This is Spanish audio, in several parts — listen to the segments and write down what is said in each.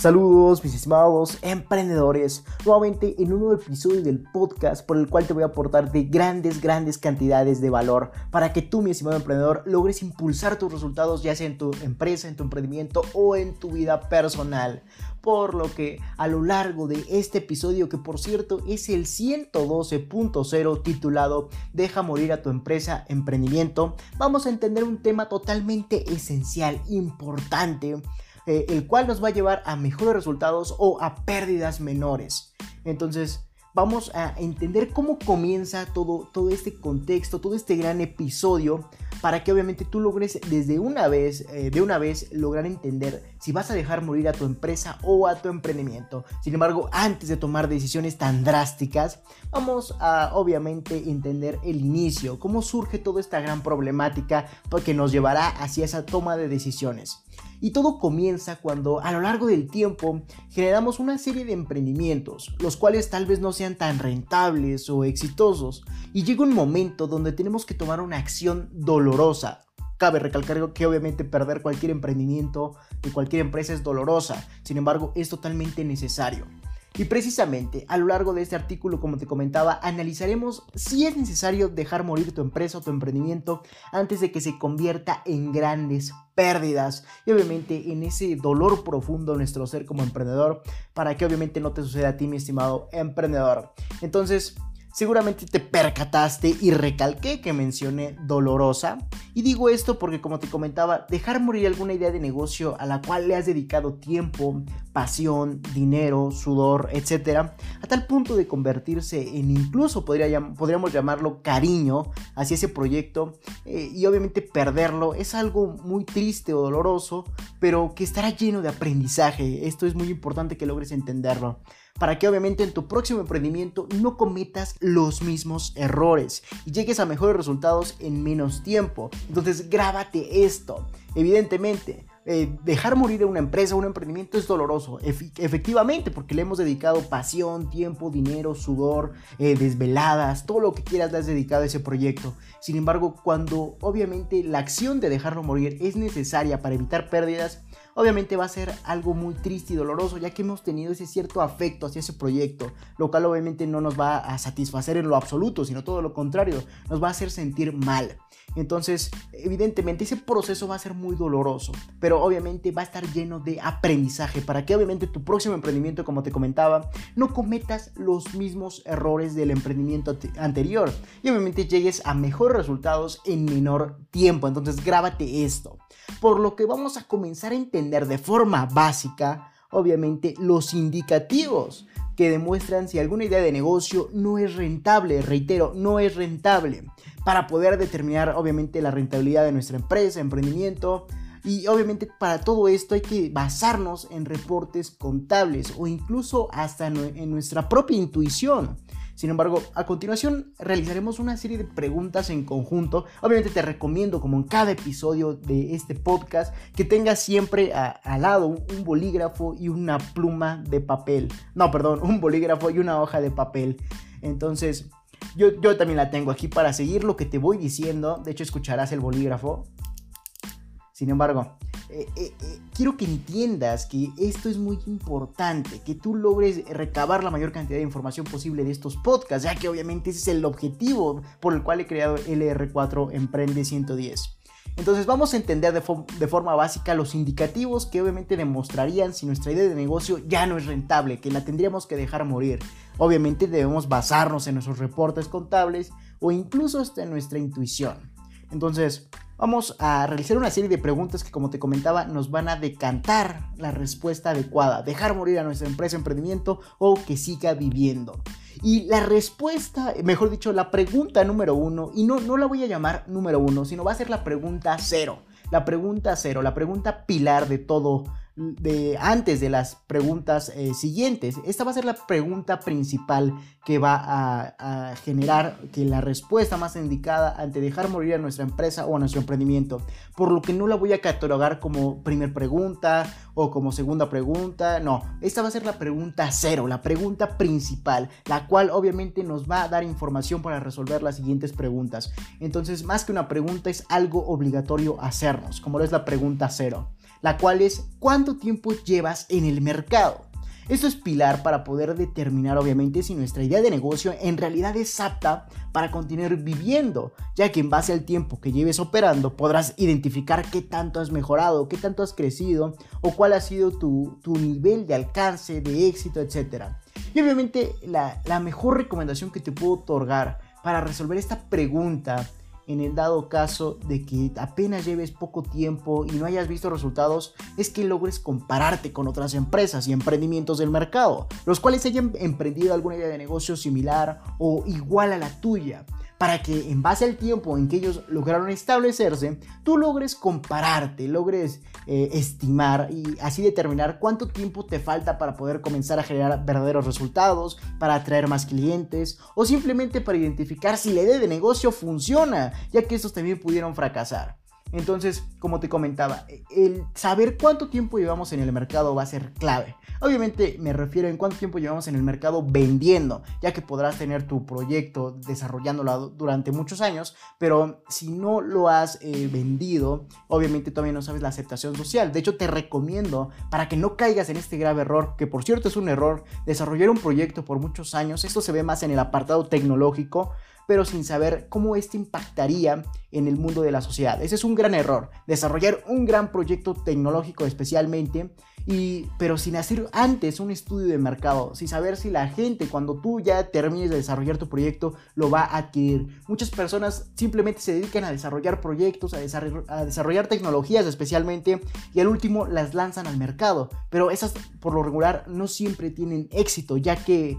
Saludos mis estimados emprendedores, nuevamente en un nuevo episodio del podcast por el cual te voy a aportar de grandes, grandes cantidades de valor para que tú mi estimado emprendedor logres impulsar tus resultados ya sea en tu empresa, en tu emprendimiento o en tu vida personal. Por lo que a lo largo de este episodio, que por cierto es el 112.0 titulado Deja morir a tu empresa, emprendimiento, vamos a entender un tema totalmente esencial, importante eh, el cual nos va a llevar a mejores resultados o a pérdidas menores. Entonces, vamos a entender cómo comienza todo, todo este contexto, todo este gran episodio, para que obviamente tú logres desde una vez, eh, de una vez, lograr entender si vas a dejar morir a tu empresa o a tu emprendimiento. Sin embargo, antes de tomar decisiones tan drásticas, vamos a obviamente entender el inicio, cómo surge toda esta gran problemática que nos llevará hacia esa toma de decisiones. Y todo comienza cuando a lo largo del tiempo generamos una serie de emprendimientos, los cuales tal vez no sean tan rentables o exitosos, y llega un momento donde tenemos que tomar una acción dolorosa. Cabe recalcar que obviamente perder cualquier emprendimiento de cualquier empresa es dolorosa, sin embargo es totalmente necesario. Y precisamente a lo largo de este artículo, como te comentaba, analizaremos si es necesario dejar morir tu empresa o tu emprendimiento antes de que se convierta en grandes pérdidas y obviamente en ese dolor profundo nuestro ser como emprendedor para que obviamente no te suceda a ti mi estimado emprendedor. Entonces, Seguramente te percataste y recalqué que mencioné dolorosa. Y digo esto porque como te comentaba, dejar morir alguna idea de negocio a la cual le has dedicado tiempo, pasión, dinero, sudor, etc. A tal punto de convertirse en incluso podría, podríamos llamarlo cariño hacia ese proyecto. Eh, y obviamente perderlo es algo muy triste o doloroso, pero que estará lleno de aprendizaje. Esto es muy importante que logres entenderlo para que obviamente en tu próximo emprendimiento no cometas los mismos errores y llegues a mejores resultados en menos tiempo. Entonces grábate esto. Evidentemente, eh, dejar morir una empresa, un emprendimiento es doloroso, efectivamente, porque le hemos dedicado pasión, tiempo, dinero, sudor, eh, desveladas, todo lo que quieras le has dedicado a ese proyecto. Sin embargo, cuando obviamente la acción de dejarlo morir es necesaria para evitar pérdidas, obviamente va a ser algo muy triste y doloroso, ya que hemos tenido ese cierto afecto hacia ese proyecto, lo cual obviamente no nos va a satisfacer en lo absoluto, sino todo lo contrario, nos va a hacer sentir mal. Entonces, evidentemente ese proceso va a ser muy doloroso, pero obviamente va a estar lleno de aprendizaje para que obviamente tu próximo emprendimiento, como te comentaba, no cometas los mismos errores del emprendimiento anterior y obviamente llegues a mejores resultados en menor tiempo. Entonces, grábate esto. Por lo que vamos a comenzar a entender de forma básica, obviamente, los indicativos que demuestran si alguna idea de negocio no es rentable, reitero, no es rentable, para poder determinar obviamente la rentabilidad de nuestra empresa, emprendimiento, y obviamente para todo esto hay que basarnos en reportes contables o incluso hasta en nuestra propia intuición. Sin embargo, a continuación realizaremos una serie de preguntas en conjunto. Obviamente te recomiendo, como en cada episodio de este podcast, que tengas siempre al lado un, bolígrafo y una pluma de papel. No, perdón, un bolígrafo y una hoja de papel. Entonces, yo, yo también la tengo aquí para seguir lo que te voy diciendo. De hecho, escucharás el bolígrafo. Sin embargo, eh, eh, eh, quiero que entiendas que esto es muy importante, que tú logres recabar la mayor cantidad de información posible de estos podcasts, ya que obviamente ese es el objetivo por el cual he creado LR4 Emprende 110. Entonces vamos a entender de, de, forma básica los indicativos que obviamente demostrarían si nuestra idea de negocio ya no es rentable, que la tendríamos que dejar morir. Obviamente debemos basarnos en nuestros reportes contables o incluso hasta en nuestra intuición. Entonces, vamos a realizar una serie de preguntas que, como te comentaba, nos van a decantar la respuesta adecuada, dejar morir a nuestra empresa, emprendimiento o que siga viviendo. Y la respuesta, mejor dicho, la pregunta número uno, y no, no la voy a llamar número uno, sino va a ser la pregunta cero. La pregunta cero, la pregunta pilar de todo de antes de las preguntas eh, siguientes. Esta va a ser la pregunta principal que va a, generar que la respuesta más indicada ante dejar morir a nuestra empresa o a nuestro emprendimiento. Por lo que no la voy a catalogar como primer pregunta o como segunda pregunta. No, esta va a ser la pregunta cero, la pregunta principal, la cual obviamente nos va a dar información para resolver las siguientes preguntas. Entonces, más que una pregunta, es algo obligatorio hacernos, como lo es la pregunta cero. La cual es cuánto tiempo llevas en el mercado. Esto es pilar para poder determinar obviamente si nuestra idea de negocio en realidad es apta para continuar viviendo, ya que en base al tiempo que lleves operando podrás identificar qué tanto has mejorado, qué tanto has crecido o cuál ha sido tu, nivel de alcance, de éxito, etc. Y obviamente la, la mejor recomendación que te puedo otorgar para resolver esta pregunta en el dado caso de que apenas lleves poco tiempo y no hayas visto resultados, es que logres compararte con otras empresas y emprendimientos del mercado, los cuales hayan emprendido alguna idea de negocio similar o igual a la tuya para que en base al tiempo en que ellos lograron establecerse, tú logres compararte, logres eh, estimar y así determinar cuánto tiempo te falta para poder comenzar a generar verdaderos resultados, para atraer más clientes o simplemente para identificar si la idea de negocio funciona, ya que estos también pudieron fracasar. Entonces, como te comentaba, el saber cuánto tiempo llevamos en el mercado va a ser clave. Obviamente me refiero en cuánto tiempo llevamos en el mercado vendiendo, ya que podrás tener tu proyecto desarrollándolo durante muchos años, pero si no lo has eh, vendido, obviamente todavía no sabes la aceptación social. De hecho, te recomiendo para que no caigas en este grave error, que por cierto es un error, desarrollar un proyecto por muchos años. Esto se ve más en el apartado tecnológico pero sin saber cómo este impactaría en el mundo de la sociedad. Ese es un gran error, desarrollar un gran proyecto tecnológico especialmente y, pero sin hacer antes un estudio de mercado, sin saber si la gente cuando tú ya termines de desarrollar tu proyecto lo va a adquirir. Muchas personas simplemente se dedican a desarrollar proyectos, a desarrollar, tecnologías especialmente y al último las lanzan al mercado, pero esas por lo regular no siempre tienen éxito ya que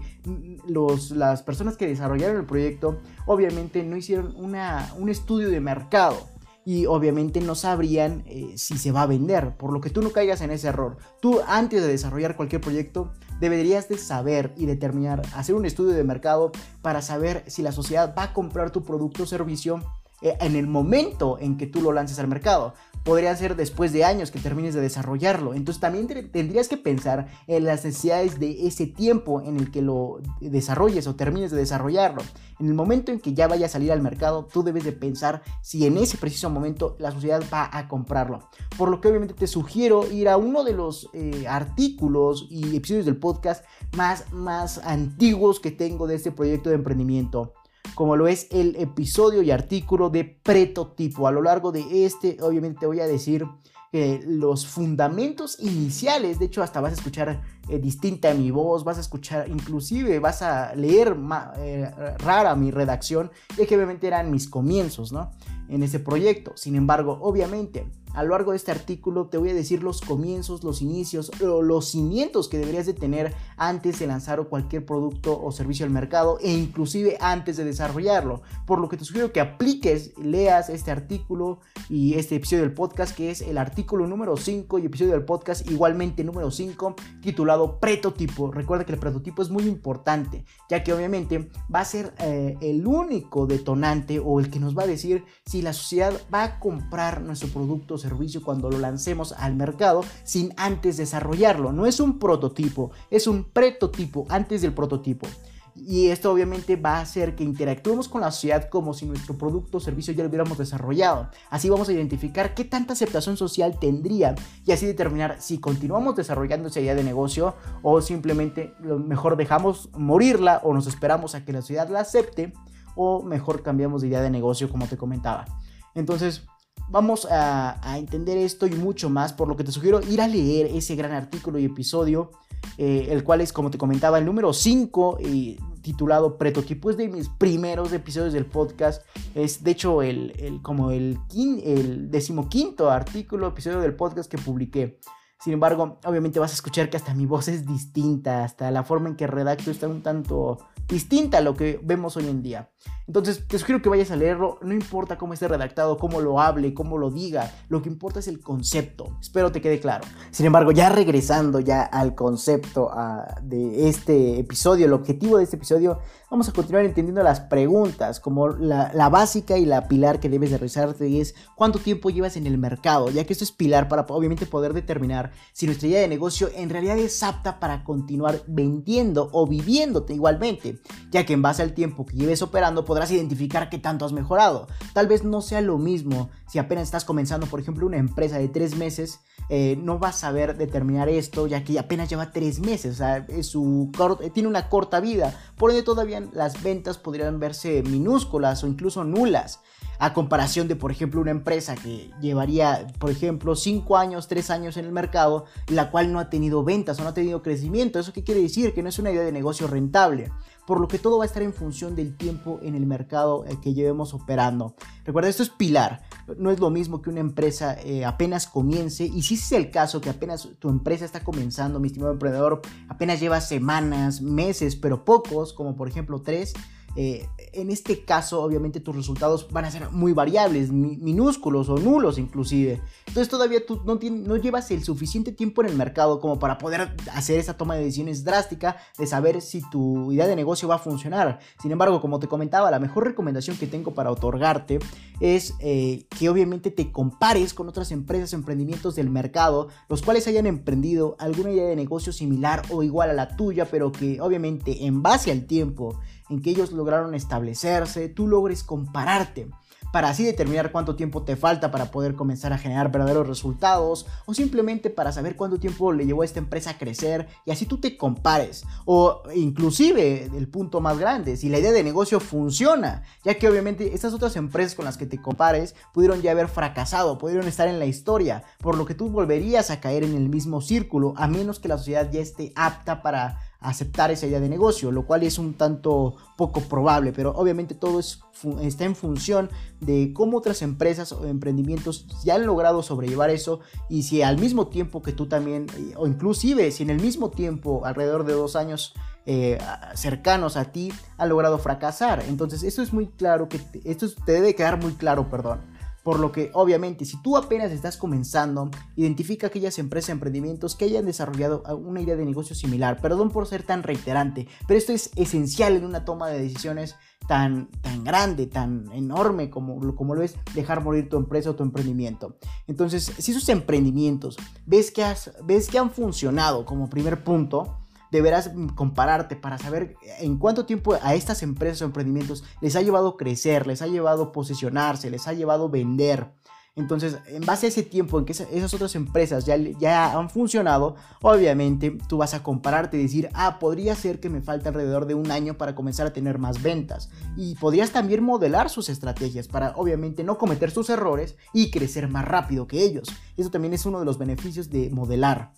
las personas que desarrollaron el proyecto obviamente no hicieron una, un estudio de mercado y obviamente no sabrían eh, si se va a vender, por lo que tú no caigas en ese error. Tú antes de desarrollar cualquier proyecto deberías de saber y determinar, hacer un estudio de mercado para saber si la sociedad va a comprar tu producto o servicio en el momento en que tú lo lances al mercado podría ser después de años que termines de desarrollarlo. Entonces también tendrías que pensar en las necesidades de ese tiempo en el que lo desarrolles o termines de desarrollarlo. En el momento en que ya vaya a salir al mercado, tú debes de pensar si en ese preciso momento la sociedad va a comprarlo. Por lo que obviamente te sugiero ir a uno de los eh, artículos y episodios del podcast más, más antiguos que tengo de este proyecto de emprendimiento como lo es el episodio y artículo de pretotipo. A lo largo de este, obviamente te voy a decir eh, los fundamentos iniciales, de hecho hasta vas a escuchar eh, distinta mi voz, vas a escuchar, inclusive vas a leer eh, rara mi redacción, ya que obviamente eran mis comienzos, ¿no? En ese proyecto. Sin embargo, obviamente, a lo largo de este artículo te voy a decir los comienzos, los inicios, los cimientos que deberías de tener antes de lanzar cualquier producto o servicio al mercado e inclusive antes de desarrollarlo. Por lo que te sugiero que apliques, leas este artículo y este episodio del podcast que es el artículo número 5 y episodio del podcast igualmente número 5 titulado prototipo. Recuerda que el prototipo es muy importante ya que obviamente va a ser eh, el único detonante o el que nos va a decir si la sociedad va a comprar nuestro producto servicio cuando lo lancemos al mercado sin antes desarrollarlo. No es un prototipo, es un prototipo antes del prototipo. Y esto obviamente va a hacer que interactuemos con la sociedad como si nuestro producto o servicio ya lo hubiéramos desarrollado. Así vamos a identificar qué tanta aceptación social tendría y así determinar si continuamos desarrollando esa idea de negocio o simplemente mejor dejamos morirla o nos esperamos a que la sociedad la acepte o mejor cambiamos de idea de negocio como te comentaba. Entonces, Vamos a, entender esto y mucho más, por lo que te sugiero ir a leer ese gran artículo y episodio, eh, el cual es, como te comentaba, el número 5, eh, titulado Pretotipo, de mis primeros episodios del podcast, es de hecho el, como el, el decimoquinto artículo, episodio del podcast que publiqué. Sin embargo, obviamente vas a escuchar que hasta mi voz es distinta, hasta la forma en que redacto está un tanto distinta a lo que vemos hoy en día. Entonces, te sugiero que vayas a leerlo, no importa cómo esté redactado, cómo lo hable, cómo lo diga, lo que importa es el concepto. Espero te quede claro. Sin embargo, ya regresando ya al concepto ah, de este episodio, el objetivo de este episodio, vamos a continuar entendiendo las preguntas, como la, básica y la pilar que debes de realizarte es cuánto tiempo llevas en el mercado, ya que esto es pilar para obviamente poder determinar si nuestra idea de negocio en realidad es apta para continuar vendiendo o viviéndote igualmente ya que en base al tiempo que lleves operando podrás identificar qué tanto has mejorado. Tal vez no sea lo mismo si apenas estás comenzando, por ejemplo, una empresa de tres meses, eh, no vas a saber determinar esto, ya que apenas lleva tres meses, o sea, su tiene una corta vida, por ende todavía las ventas podrían verse minúsculas o incluso nulas a comparación de, por ejemplo, una empresa que llevaría, por ejemplo, 5 años, 3 años en el mercado, la cual no ha tenido ventas o no ha tenido crecimiento. ¿Eso qué quiere decir? Que no es una idea de negocio rentable. Por lo que todo va a estar en función del tiempo en el mercado eh, que llevemos operando. Recuerda, esto es pilar. No es lo mismo que una empresa eh, apenas comience. Y si es el caso que apenas tu empresa está comenzando, mi estimado emprendedor, apenas lleva semanas, meses, pero pocos, como por ejemplo 3 eh, en este caso, obviamente, tus resultados van a ser muy variables, minúsculos o nulos inclusive. Entonces todavía tú no, llevas el suficiente tiempo en el mercado como para poder hacer esa toma de decisiones drástica de saber si tu idea de negocio va a funcionar. Sin embargo, como te comentaba, la mejor recomendación que tengo para otorgarte es eh, que obviamente te compares con otras empresas, emprendimientos del mercado, los cuales hayan emprendido alguna idea de negocio similar o igual a la tuya, pero que obviamente en base al tiempo en que ellos lograron establecerse, tú logres compararte para así determinar cuánto tiempo te falta para poder comenzar a generar verdaderos resultados o simplemente para saber cuánto tiempo le llevó a esta empresa a crecer y así tú te compares. O inclusive el punto más grande, si la idea de negocio funciona, ya que obviamente estas otras empresas con las que te compares pudieron ya haber fracasado, pudieron estar en la historia, por lo que tú volverías a caer en el mismo círculo a menos que la sociedad ya esté apta para aceptar esa idea de negocio, lo cual es un tanto poco probable, pero obviamente todo es, está en función de cómo otras empresas o emprendimientos ya han logrado sobrellevar eso y si al mismo tiempo que tú también, eh, o inclusive si en el mismo tiempo, alrededor de dos años, eh, cercanos a ti han logrado fracasar. Entonces, esto es muy claro que esto te debe quedar muy claro, perdón. Por lo que, obviamente, si tú apenas estás comenzando, identifica aquellas empresas, emprendimientos que hayan desarrollado una idea de negocio similar. Perdón por ser tan reiterante, pero esto es esencial en una toma de decisiones tan, tan grande, tan enorme como, como lo es dejar morir tu empresa o tu emprendimiento. Entonces, si esos emprendimientos ves que, has, ves que han funcionado como primer punto, deberás compararte para saber en cuánto tiempo a estas empresas o emprendimientos les ha llevado crecer, les ha llevado posicionarse, les ha llevado vender. Entonces, en base a ese tiempo en que esas otras empresas ya, ya han funcionado, obviamente tú vas a compararte y decir, ah, podría ser que me falta alrededor de un año para comenzar a tener más ventas. Y podrías también modelar sus estrategias para, obviamente, no cometer sus errores y crecer más rápido que ellos. Eso también es uno de los beneficios de modelar.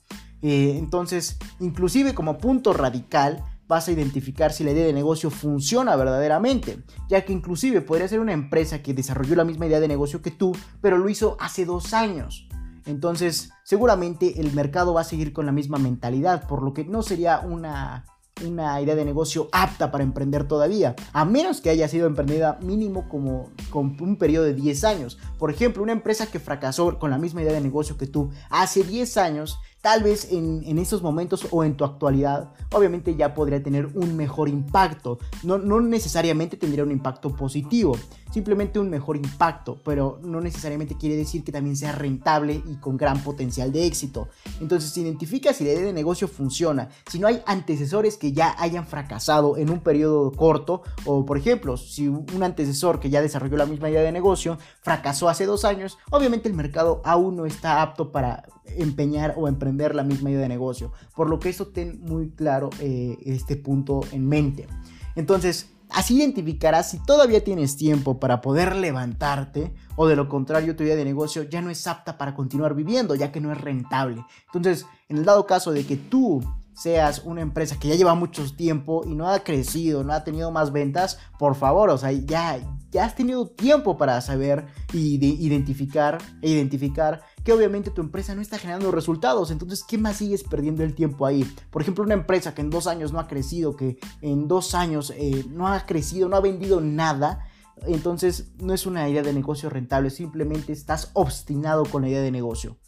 Eh, entonces, inclusive como punto radical, vas a identificar si la idea de negocio funciona verdaderamente, ya que inclusive podría ser una empresa que desarrolló la misma idea de negocio que tú, pero lo hizo hace dos años. Entonces, seguramente el mercado va a seguir con la misma mentalidad, por lo que no sería una una idea de negocio apta para emprender todavía, a menos que haya sido emprendida mínimo como con un periodo de 10 años. Por ejemplo, una empresa que fracasó con la misma idea de negocio que tú hace 10 años, tal vez en, en esos momentos o en tu actualidad, obviamente ya podría tener un mejor impacto. No, necesariamente tendría un impacto positivo, simplemente un mejor impacto, pero no necesariamente quiere decir que también sea rentable y con gran potencial de éxito. Entonces, si identificas si la idea de negocio funciona, si no hay antecesores que ya hayan fracasado en un periodo corto, o por ejemplo, si un antecesor que ya desarrolló la misma idea de negocio fracasó hace dos años, obviamente el mercado aún no está apto para empeñar o emprender la misma idea de negocio. Por lo que eso ten muy claro eh, este punto en mente. Entonces, Así identificarás si todavía tienes tiempo para poder levantarte o de lo contrario tu idea de negocio ya no es apta para continuar viviendo ya que no es rentable. Entonces, en el dado caso de que tú seas una empresa que ya lleva mucho tiempo y no ha crecido, no ha tenido más ventas, por favor, o sea, ya, ya has tenido tiempo para saber y identificar e identificar que obviamente tu empresa no está generando resultados. Entonces, ¿qué más sigues perdiendo el tiempo ahí? Por ejemplo, una empresa que en dos años no ha crecido, que en dos años eh, no ha crecido, no ha vendido nada. Entonces, no es una idea de negocio rentable, simplemente estás obstinado con la idea de negocio.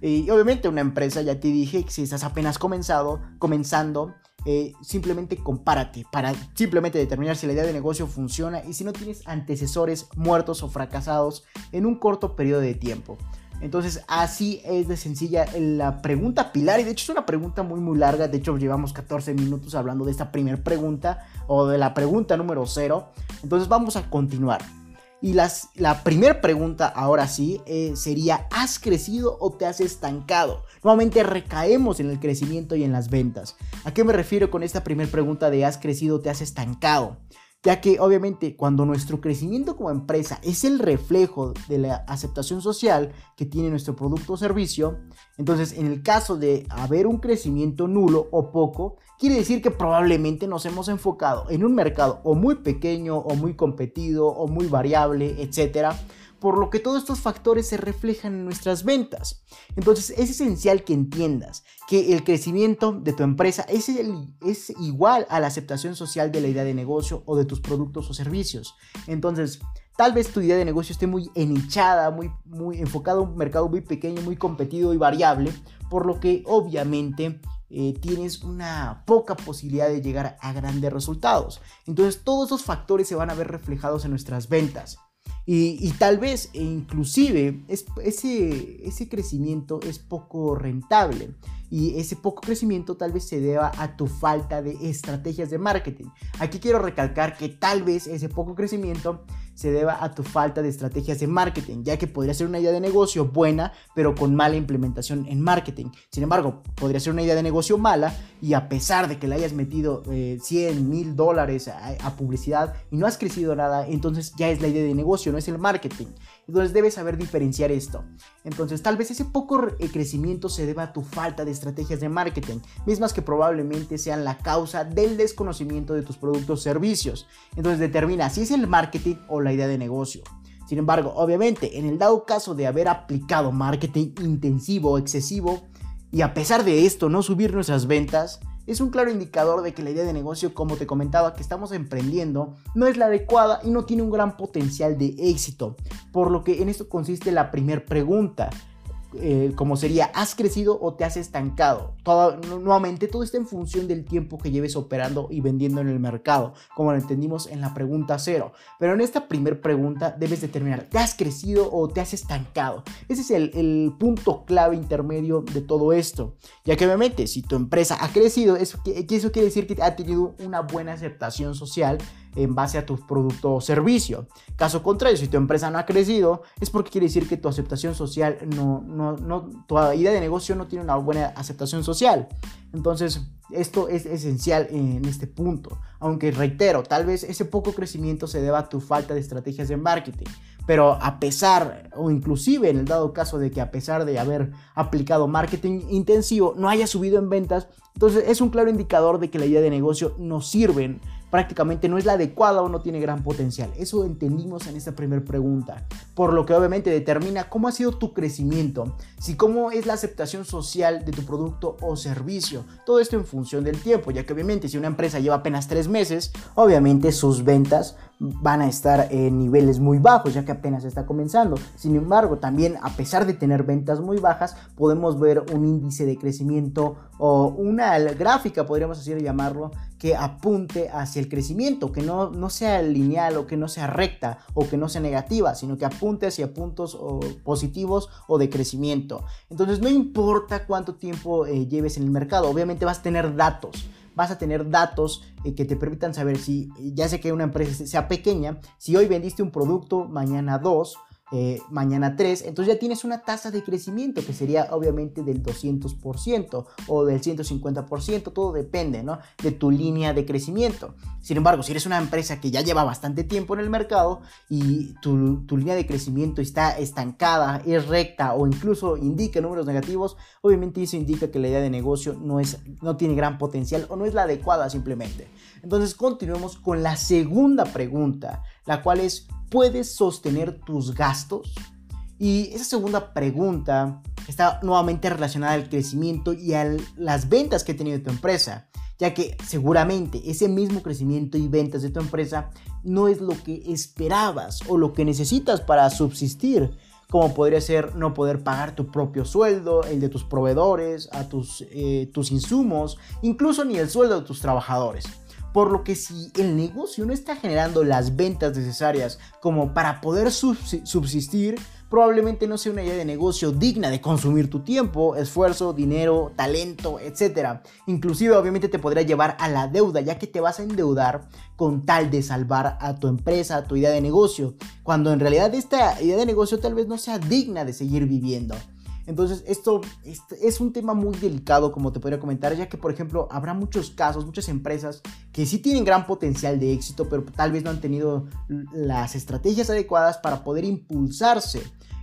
Y obviamente una empresa, ya te dije, si estás apenas comenzado, comenzando, eh, simplemente compárate para simplemente determinar si la idea de negocio funciona y si no tienes antecesores muertos o fracasados en un corto periodo de tiempo. Entonces así es de sencilla la pregunta pilar y de hecho es una pregunta muy muy larga, de hecho llevamos 14 minutos hablando de esta primera pregunta o de la pregunta número 0, entonces vamos a continuar. Y las, la primera pregunta, ahora sí, eh, sería, ¿has crecido o te has estancado? Nuevamente recaemos en el crecimiento y en las ventas. ¿A qué me refiero con esta primera pregunta de ¿has crecido o te has estancado? Ya que obviamente cuando nuestro crecimiento como empresa es el reflejo de la aceptación social que tiene nuestro producto o servicio, entonces en el caso de haber un crecimiento nulo o poco, quiere decir que probablemente nos hemos enfocado en un mercado o muy pequeño o muy competido o muy variable, etcétera, por lo que todos estos factores se reflejan en nuestras ventas. Entonces es esencial que entiendas que el crecimiento de tu empresa es, es igual a la aceptación social de la idea de negocio o de tus productos o servicios. Entonces, tal vez tu idea de negocio esté muy enichada, muy, muy enfocada a un mercado muy pequeño, muy competido y variable, por lo que obviamente eh, tienes una poca posibilidad de llegar a grandes resultados. Entonces todos esos factores se van a ver reflejados en nuestras ventas. Y, tal vez e inclusive ese, ese crecimiento es poco rentable y ese poco crecimiento tal vez se deba a tu falta de estrategias de marketing. Aquí quiero recalcar que tal vez ese poco crecimiento se deba a tu falta de estrategias de marketing, ya que podría ser una idea de negocio buena, pero con mala implementación en marketing. Sin embargo, podría ser una idea de negocio mala y a pesar de que le hayas metido 100 eh, mil dólares a, publicidad y no has crecido nada, entonces ya es la idea de negocio, no es el marketing. Entonces debes saber diferenciar esto. Entonces tal vez ese poco eh, crecimiento se deba a tu falta de estrategias de marketing, mismas que probablemente sean la causa del desconocimiento de tus productos o servicios. Entonces determina si es el marketing o la idea de negocio. Sin embargo, obviamente, en el dado caso de haber aplicado marketing intensivo excesivo, y a pesar de esto no subir nuestras ventas, es un claro indicador de que la idea de negocio, como te comentaba, que estamos emprendiendo, no es la adecuada y no tiene un gran potencial de éxito. Por lo que en esto consiste la primera pregunta. Eh, como sería, ¿has crecido o te has estancado? Todo, nuevamente, todo está en función del tiempo que lleves operando y vendiendo en el mercado, como lo entendimos en la pregunta cero. Pero en esta primera pregunta debes determinar, ¿te has crecido o te has estancado? Ese es el, punto clave intermedio de todo esto. Ya que obviamente, si tu empresa ha crecido, eso, eso quiere decir que ha tenido una buena aceptación social en base a tu producto o servicio. Caso contrario, si tu empresa no ha crecido, es porque quiere decir que tu aceptación social no, no, no, tu idea de negocio no tiene una buena aceptación social. Entonces, esto es esencial en este punto. Aunque reitero, tal vez ese poco crecimiento se deba a tu falta de estrategias de marketing. Pero a pesar, o inclusive en el dado caso de que a pesar de haber aplicado marketing intensivo, no haya subido en ventas, entonces es un claro indicador de que la idea de negocio no sirve prácticamente no es la adecuada o no tiene gran potencial. Eso entendimos en esta primera pregunta, por lo que obviamente determina cómo ha sido tu crecimiento, si cómo es la aceptación social de tu producto o servicio. Todo esto en función del tiempo, ya que obviamente si una empresa lleva apenas tres meses, obviamente sus ventas van a estar en niveles muy bajos, ya que apenas está comenzando. Sin embargo, también a pesar de tener ventas muy bajas, podemos ver un índice de crecimiento o una gráfica, podríamos así llamarlo, que apunte hacia el crecimiento, que no, no sea lineal o que no sea recta o que no sea negativa, sino que apunte hacia puntos positivos o de crecimiento. Entonces no importa cuánto tiempo eh, lleves en el mercado, obviamente vas a tener datos vas a tener datos eh, que te permitan saber si, ya sé que una empresa sea pequeña, si hoy vendiste un producto, mañana dos, eh, mañana 3, entonces ya tienes una tasa de crecimiento que sería obviamente del 200% o del 150%, todo depende ¿no? de tu línea de crecimiento. Sin embargo, si eres una empresa que ya lleva bastante tiempo en el mercado y tu, tu línea de crecimiento está estancada, es recta o incluso indica números negativos, obviamente eso indica que la idea de negocio no, es, no tiene gran potencial o no es la adecuada simplemente. Entonces continuemos con la segunda pregunta, la cual es ¿puedes sostener tus gastos? Y esa segunda pregunta está nuevamente relacionada al crecimiento y a las ventas que ha tenido tu empresa, ya que seguramente ese mismo crecimiento y ventas de tu empresa no es lo que esperabas o lo que necesitas para subsistir, como podría ser no poder pagar tu propio sueldo, el de tus proveedores, a tus, eh, tus insumos, incluso ni el sueldo de tus trabajadores. Por lo que si el negocio no está generando las ventas necesarias como para poder subsistir, probablemente no sea una idea de negocio digna de consumir tu tiempo, esfuerzo, dinero, talento, etc. Inclusive obviamente te podría llevar a la deuda, ya que te vas a endeudar con tal de salvar a tu empresa, a tu idea de negocio, cuando en realidad esta idea de negocio tal vez no sea digna de seguir viviendo. Entonces, esto, es un tema muy delicado, como te podría comentar, ya que, por ejemplo, habrá muchos casos, muchas empresas que sí tienen gran potencial de éxito, pero tal vez no han tenido las estrategias adecuadas para poder impulsarse.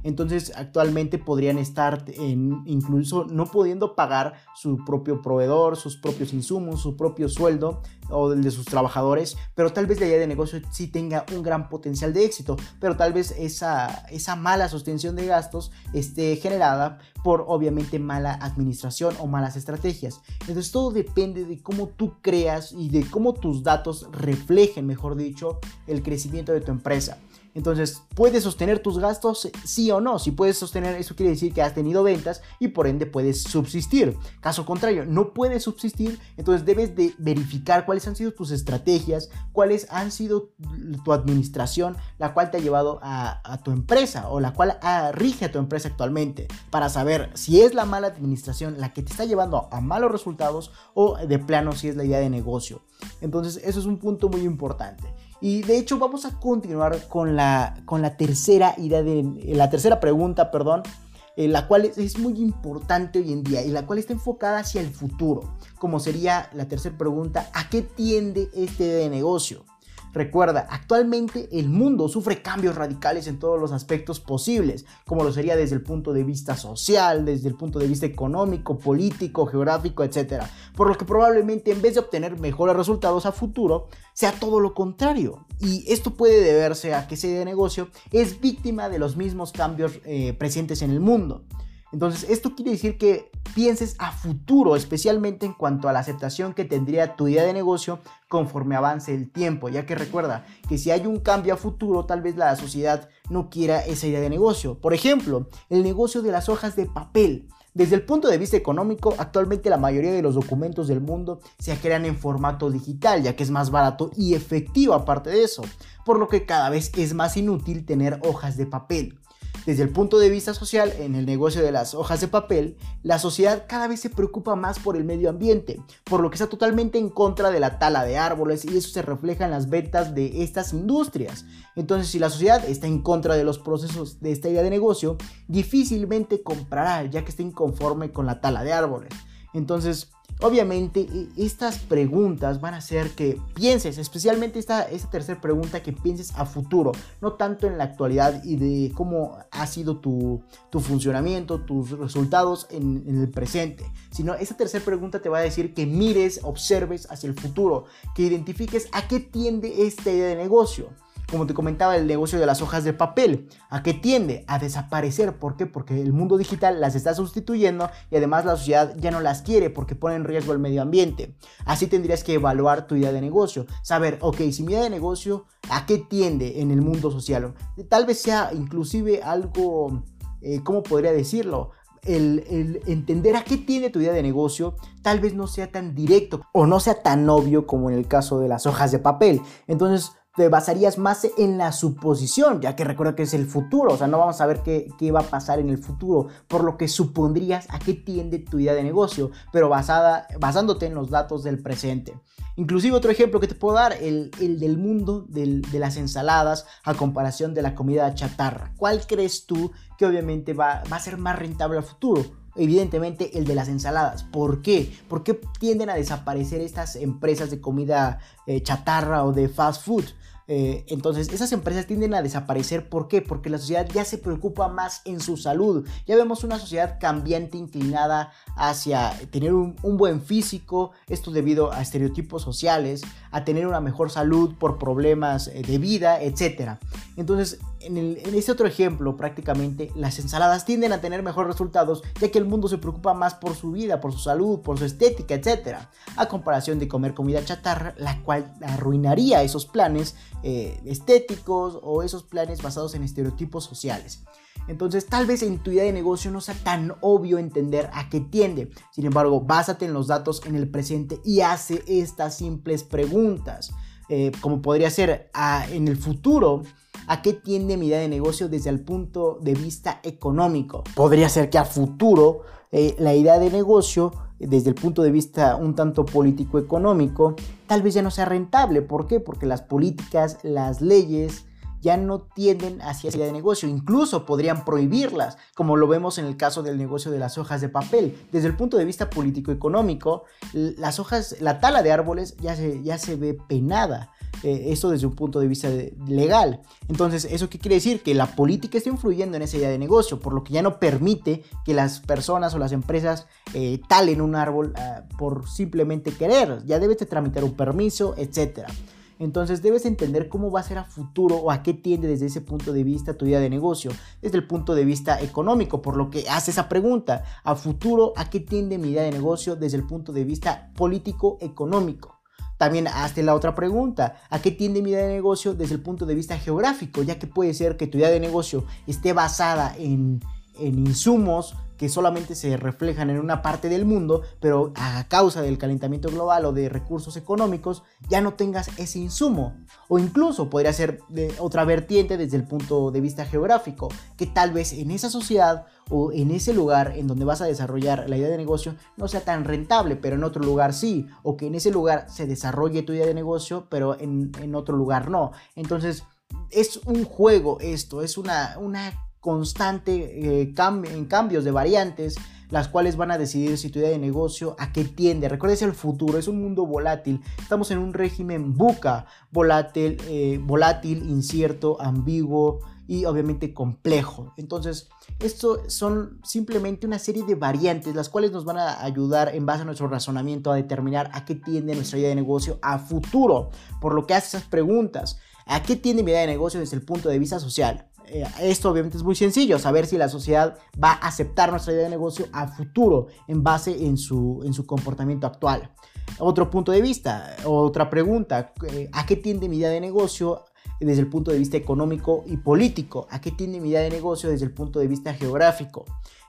Entonces actualmente podrían estar incluso no pudiendo pagar su propio proveedor, sus propios insumos, su propio sueldo o el de sus trabajadores, pero tal vez la idea de negocio sí tenga un gran potencial de éxito, pero tal vez esa, esa mala sostención de gastos esté generada por obviamente mala administración o malas estrategias. Entonces todo depende de cómo tú creas y de cómo tus datos reflejen, mejor dicho, el crecimiento de tu empresa. Entonces, ¿puedes sostener tus gastos? Sí o no. Si puedes sostener, eso quiere decir que has tenido ventas y por ende puedes subsistir. Caso contrario, no puedes subsistir, entonces debes de verificar cuáles han sido tus estrategias, cuáles han sido tu administración, la cual te ha llevado a, tu empresa o la cual rige a tu empresa actualmente, para saber si es la mala administración la que te está llevando a malos resultados o de plano si es la idea de negocio. Entonces, eso es un punto muy importante. Y de hecho vamos a continuar con la, con la tercera idea de la tercera pregunta, perdón, eh, la cual es, muy importante hoy en día y la cual está enfocada hacia el futuro, como sería la tercera pregunta, ¿a qué tiende este negocio? Recuerda, actualmente el mundo sufre cambios radicales en todos los aspectos posibles, como lo sería desde el punto de vista social, desde el punto de vista económico, político, geográfico, etc. Por lo que probablemente en vez de obtener mejores resultados a futuro, sea todo lo contrario. Y esto puede deberse a que ese negocio es víctima de los mismos cambios eh, presentes en el mundo. Entonces, esto quiere decir que pienses a futuro, especialmente en cuanto a la aceptación que tendría tu idea de negocio conforme avance el tiempo, ya que recuerda que si hay un cambio a futuro, tal vez la sociedad no quiera esa idea de negocio. Por ejemplo, el negocio de las hojas de papel. Desde el punto de vista económico, actualmente la mayoría de los documentos del mundo se crean en formato digital, ya que es más barato y efectivo aparte de eso, por lo que cada vez es más inútil tener hojas de papel. Desde el punto de vista social, en el negocio de las hojas de papel, la sociedad cada vez se preocupa más por el medio ambiente, por lo que está totalmente en contra de la tala de árboles y eso se refleja en las ventas de estas industrias. Entonces, si la sociedad está en contra de los procesos de esta idea de negocio, difícilmente comprará ya que está inconforme con la tala de árboles. Entonces, Obviamente e, estas preguntas van a hacer que pienses, especialmente esta, tercera pregunta, que pienses a futuro, no tanto en la actualidad y de cómo ha sido tu, funcionamiento, tus resultados en, en, el presente, sino esta tercera pregunta te va a decir que mires, observes hacia el futuro, que identifiques a qué tiende esta idea de negocio como te comentaba, el negocio de las hojas de papel. ¿A qué tiende? A desaparecer. ¿Por qué? Porque el mundo digital las está sustituyendo y además la sociedad ya no las quiere porque pone en riesgo el medio ambiente. Así tendrías que evaluar tu idea de negocio. Saber, ok, si mi idea de negocio, ¿a qué tiende en el mundo social? Tal vez sea inclusive algo, eh, ¿cómo podría decirlo? El, el, entender a qué tiene tu idea de negocio tal vez no sea tan directo o no sea tan obvio como en el caso de las hojas de papel. Entonces, te basarías más en la suposición, ya que recuerda que es el futuro, o sea, no vamos a ver qué, qué, va a pasar en el futuro, por lo que supondrías a qué tiende tu idea de negocio, pero basada, basándote en los datos del presente. Inclusive otro ejemplo que te puedo dar, el, el del mundo de las ensaladas a comparación de la comida chatarra. ¿Cuál crees tú que obviamente va, va a ser más rentable al futuro? evidentemente el de las ensaladas. ¿Por qué? ¿Por qué tienden a desaparecer estas empresas de comida eh, chatarra o de fast food? Eh, entonces, esas empresas tienden a desaparecer. ¿Por qué? Porque la sociedad ya se preocupa más en su salud. Ya vemos una sociedad cambiante inclinada hacia tener un, buen físico, esto debido a estereotipos sociales, a tener una mejor salud por problemas eh, de vida, etc. Entonces, en, en, este otro ejemplo, prácticamente las ensaladas tienden a tener mejores resultados, ya que el mundo se preocupa más por su vida, por su salud, por su estética, etc. A comparación de comer comida chatarra, la cual arruinaría esos planes eh, estéticos o esos planes basados en estereotipos sociales. Entonces, tal vez en tu idea de negocio no sea tan obvio entender a qué tiende. Sin embargo, básate en los datos en el presente y hace estas simples preguntas. Eh, como podría ser en el futuro, ¿a qué tiende mi idea de negocio desde el punto de vista económico? Podría ser que a futuro eh, la idea de negocio desde el punto de vista un tanto político-económico, tal vez ya no sea rentable. ¿Por qué? Porque las políticas, las leyes, ya no tienden hacia esa idea de negocio, incluso podrían prohibirlas, como lo vemos en el caso del negocio de las hojas de papel. Desde el punto de vista político-económico, las hojas, la tala de árboles ya se, ya se ve penada. Eh, esto desde un punto de vista legal. Entonces, ¿eso qué quiere decir? Que la política está influyendo en esa idea de negocio, por lo que ya no permite que las personas o las empresas eh, talen un árbol ah, por simplemente querer. Ya debes de tramitar un permiso, etcétera. Entonces debes entender cómo va a ser a futuro o a qué tiende desde ese punto de vista tu idea de negocio, desde el punto de vista económico, por lo que hace esa pregunta, a futuro, ¿a qué tiende mi idea de negocio desde el punto de vista político-económico? También hazte la otra pregunta, ¿a qué tiende mi idea de negocio desde el punto de vista geográfico? Ya que puede ser que tu idea de negocio esté basada en, en insumos que solamente se reflejan en una parte del mundo, pero a causa del calentamiento global o de recursos económicos ya no tengas ese insumo. O incluso podría ser de otra vertiente desde el punto de vista geográfico, que tal vez en esa sociedad o en ese lugar en donde vas a desarrollar la idea de negocio no sea tan rentable, pero en otro lugar sí, o que en ese lugar se desarrolle tu idea de negocio, pero en, otro lugar no. Entonces, es un juego esto, es una, una constante eh, en cambios de variantes, las cuales van a decidir si tu idea de negocio a qué tiende. Recuerda, el futuro, es un mundo volátil. Estamos en un régimen buca, volátil, eh, volátil incierto, ambiguo y obviamente complejo. Entonces, esto son simplemente una serie de variantes, las cuales nos van a ayudar en base a nuestro razonamiento a determinar a qué tiende nuestra idea de negocio a futuro. Por lo que hace esas preguntas. ¿A qué tiende mi idea de negocio desde el punto de vista social? Eh, esto obviamente es muy sencillo, saber si la sociedad va a aceptar nuestra idea de negocio a futuro en base en su, en su comportamiento actual. Otro punto de vista, otra pregunta, eh, ¿a qué tiende mi idea de negocio desde el punto de vista económico y político? ¿A qué tiende mi idea de negocio desde el punto de vista geográfico?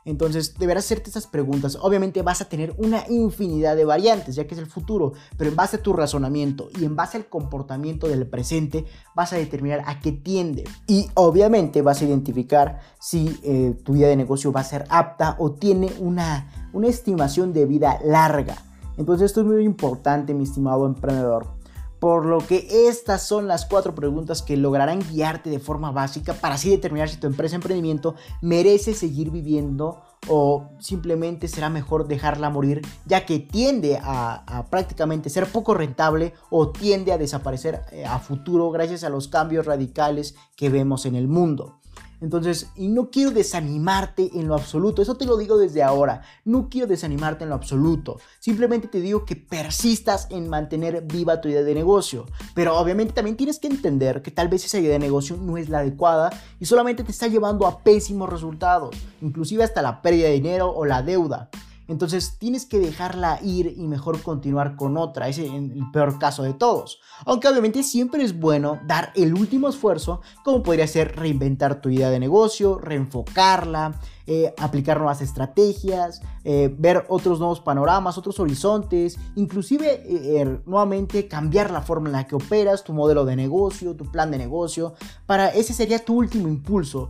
Entonces deberás hacerte estas preguntas. Obviamente vas a tener una infinidad de variantes, ya que es el futuro, pero en base a tu razonamiento y en base al comportamiento del presente vas a determinar a qué tiende. Y obviamente vas a identificar si eh, tu idea de negocio va a ser apta o tiene una, una estimación de vida larga. Entonces esto es muy importante, mi estimado emprendedor. Por lo que estas son las cuatro preguntas que lograrán guiarte de forma básica para así determinar si tu empresa emprendimiento merece seguir viviendo o simplemente será mejor dejarla morir ya que tiende a, prácticamente ser poco rentable o tiende a desaparecer eh, a futuro gracias a los cambios radicales que vemos en el mundo. Entonces, y no quiero desanimarte en lo absoluto, eso te lo digo desde ahora, no quiero desanimarte en lo absoluto, simplemente te digo que persistas en mantener viva tu idea de negocio, pero obviamente también tienes que entender que tal vez esa idea de negocio no es la adecuada y solamente te está llevando a pésimos resultados, inclusive hasta la pérdida de dinero o la deuda. Entonces tienes que dejarla ir y mejor continuar con otra. Ese es el peor caso de todos. Aunque obviamente siempre es bueno dar el último esfuerzo, como podría ser reinventar tu idea de negocio, reenfocarla, eh, aplicar nuevas estrategias, eh, ver otros nuevos panoramas, otros horizontes, inclusive eh, nuevamente cambiar la forma en la que operas, tu modelo de negocio, tu plan de negocio. Para ese sería tu último impulso,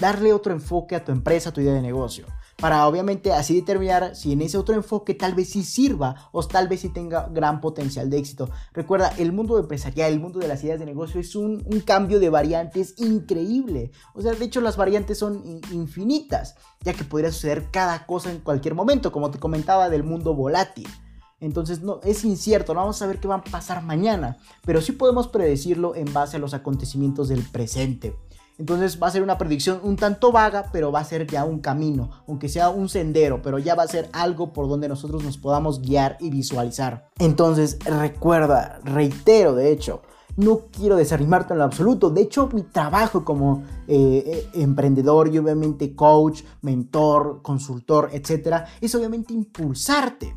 darle otro enfoque a tu empresa, a tu idea de negocio para obviamente así determinar si en ese otro enfoque tal vez sí sirva o tal vez sí tenga gran potencial de éxito. Recuerda, el mundo empresarial, el mundo de las ideas de negocio es un, cambio de variantes increíble. O sea, de hecho las variantes son infinitas, ya que podría suceder cada cosa en cualquier momento, como te comentaba del mundo volátil. Entonces no, es incierto, no vamos a saber qué va a pasar mañana, pero sí podemos predecirlo en base a los acontecimientos del presente. Entonces va a ser una predicción un tanto vaga, pero va a ser ya un camino, aunque sea un sendero, pero ya va a ser algo por donde nosotros nos podamos guiar y visualizar. Entonces recuerda, reitero de hecho, no quiero desanimarte en lo absoluto. De hecho, mi trabajo como eh, eh, emprendedor y obviamente coach, mentor, consultor, etcétera, es obviamente impulsarte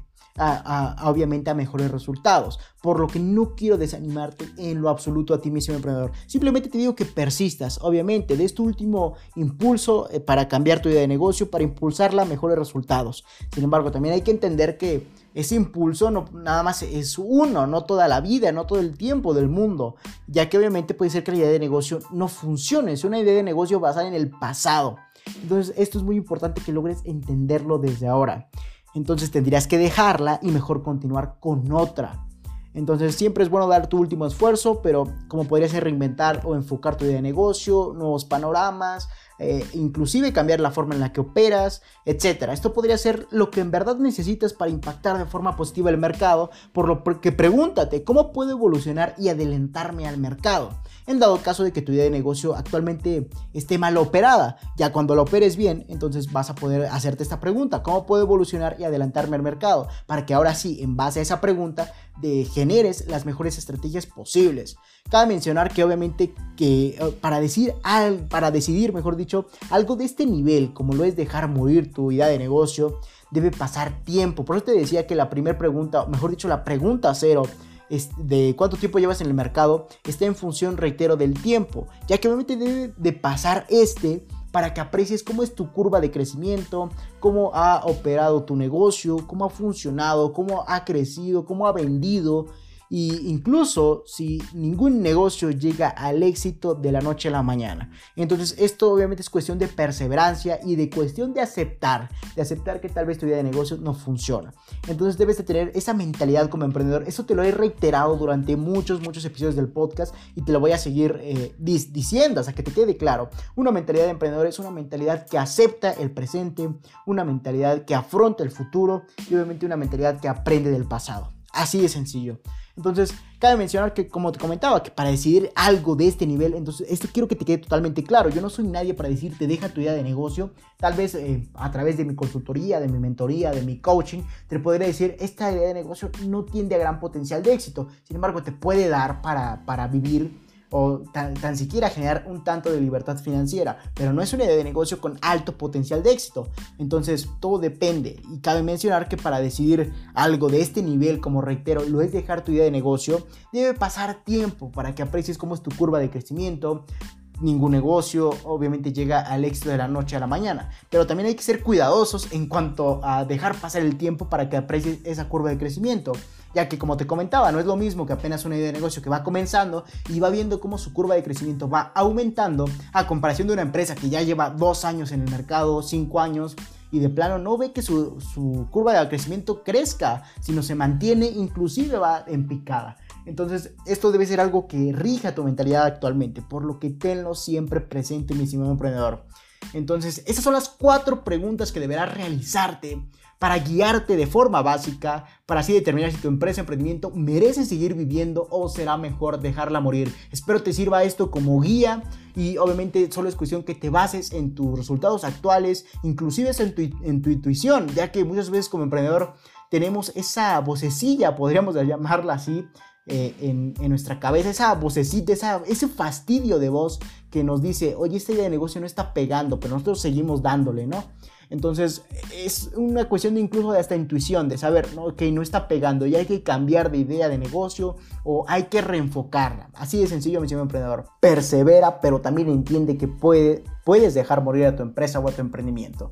obviamente a mejores resultados. Por lo que no quiero desanimarte en lo absoluto a ti mismo emprendedor. Simplemente te digo que persistas, obviamente, de este último impulso eh, para cambiar tu idea de negocio, para impulsarla a mejores resultados. Sin embargo, también hay que entender que ese impulso no nada más es uno, no toda la vida, no todo el tiempo del mundo, ya que obviamente puede ser que la idea de negocio no funcione, es una idea de negocio basada en el pasado. Entonces, esto es muy importante que logres entenderlo desde ahora. Entonces, tendrías que dejarla y mejor continuar con otra. Entonces siempre es bueno dar tu último esfuerzo, pero como podría ser reinventar o enfocar tu idea de negocio, nuevos panoramas, eh, inclusive cambiar la forma en la que operas, etc. Esto podría ser lo que en verdad necesitas para impactar de forma positiva el mercado, por lo que pregúntate, ¿cómo puedo evolucionar y adelantarme al mercado? En dado caso de que tu idea de negocio actualmente esté mal operada, ya cuando la operes bien, entonces vas a poder hacerte esta pregunta, ¿cómo puedo evolucionar y adelantarme al mercado? Para que ahora sí, en base a esa pregunta, generes las mejores estrategias posibles. Cabe mencionar que obviamente que eh, para, decir, para decidir, mejor dicho, algo de este nivel, como lo es dejar morir tu idea de negocio, debe pasar tiempo. Por eso te decía que la primera pregunta, mejor dicho, la pregunta cero, de cuánto tiempo llevas en el mercado, está en función, reitero, del tiempo, ya que obviamente debe de pasar este para que aprecies cómo es tu curva de crecimiento, cómo ha operado tu negocio, cómo ha funcionado, cómo ha crecido, cómo ha vendido y incluso si ningún negocio llega al éxito de la noche a la mañana. Entonces esto obviamente es cuestión de perseverancia y de cuestión de aceptar, de aceptar que tal vez tu idea de negocio no funciona. Entonces debes de tener esa mentalidad como emprendedor. Eso te lo he reiterado durante muchos, muchos episodios del podcast y te lo voy a seguir eh, diciendo hasta que te quede claro. Una mentalidad de emprendedor es una mentalidad que acepta el presente, una mentalidad que afronta el futuro y obviamente una mentalidad que aprende del pasado. Así de sencillo. Entonces, cabe mencionar que, como te comentaba, que para decidir algo de este nivel, entonces, esto quiero que te quede totalmente claro. Yo no soy nadie para decirte, deja tu idea de negocio. Tal vez eh, a través de mi consultoría, de mi mentoría, de mi coaching, te podré decir, esta idea de negocio no tiende a gran potencial de éxito. Sin embargo, te puede dar para, para vivir o tan, siquiera generar un tanto de libertad financiera, pero no es una idea de negocio con alto potencial de éxito. Entonces todo depende. Y cabe mencionar que para decidir algo de este nivel, como reitero, lo es dejar tu idea de negocio, debe pasar tiempo para que aprecies cómo es tu curva de crecimiento, ningún negocio obviamente llega al éxito de la noche a la mañana, pero también hay que ser cuidadosos en cuanto a dejar pasar el tiempo para que aprecies esa curva de crecimiento ya que como te comentaba, no es lo mismo que apenas una idea de negocio que va comenzando y va viendo cómo su curva de crecimiento va aumentando a comparación de una empresa que ya lleva dos años en el mercado, cinco años y de plano no ve que su, su curva de crecimiento crezca, sino se mantiene, inclusive va en picada. Entonces, esto debe ser algo que rija tu mentalidad actualmente, por lo que tenlo siempre presente, mi estimado emprendedor. Entonces, esas son las cuatro preguntas que deberás realizarte para guiarte de forma básica, para así determinar si tu empresa o emprendimiento merece seguir viviendo o será mejor dejarla morir. Espero te sirva esto como guía y obviamente solo es cuestión que te bases en tus resultados actuales, inclusive en tu, intuición, ya que muchas veces como emprendedor tenemos esa vocecilla, podríamos llamarla así, eh, en, nuestra cabeza, esa vocecita, ese fastidio de voz que nos dice, oye, esta idea de negocio no está pegando, pero nosotros seguimos dándole, ¿no? Entonces es una cuestión de incluso de hasta intuición, de saber, ¿no? que no está pegando y hay que cambiar de idea de negocio o hay que reenfocarla. Así de sencillo, mi señor emprendedor. Persevera, pero también entiende que puede, puedes dejar morir a tu empresa o a tu emprendimiento.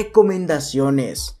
recomendaciones.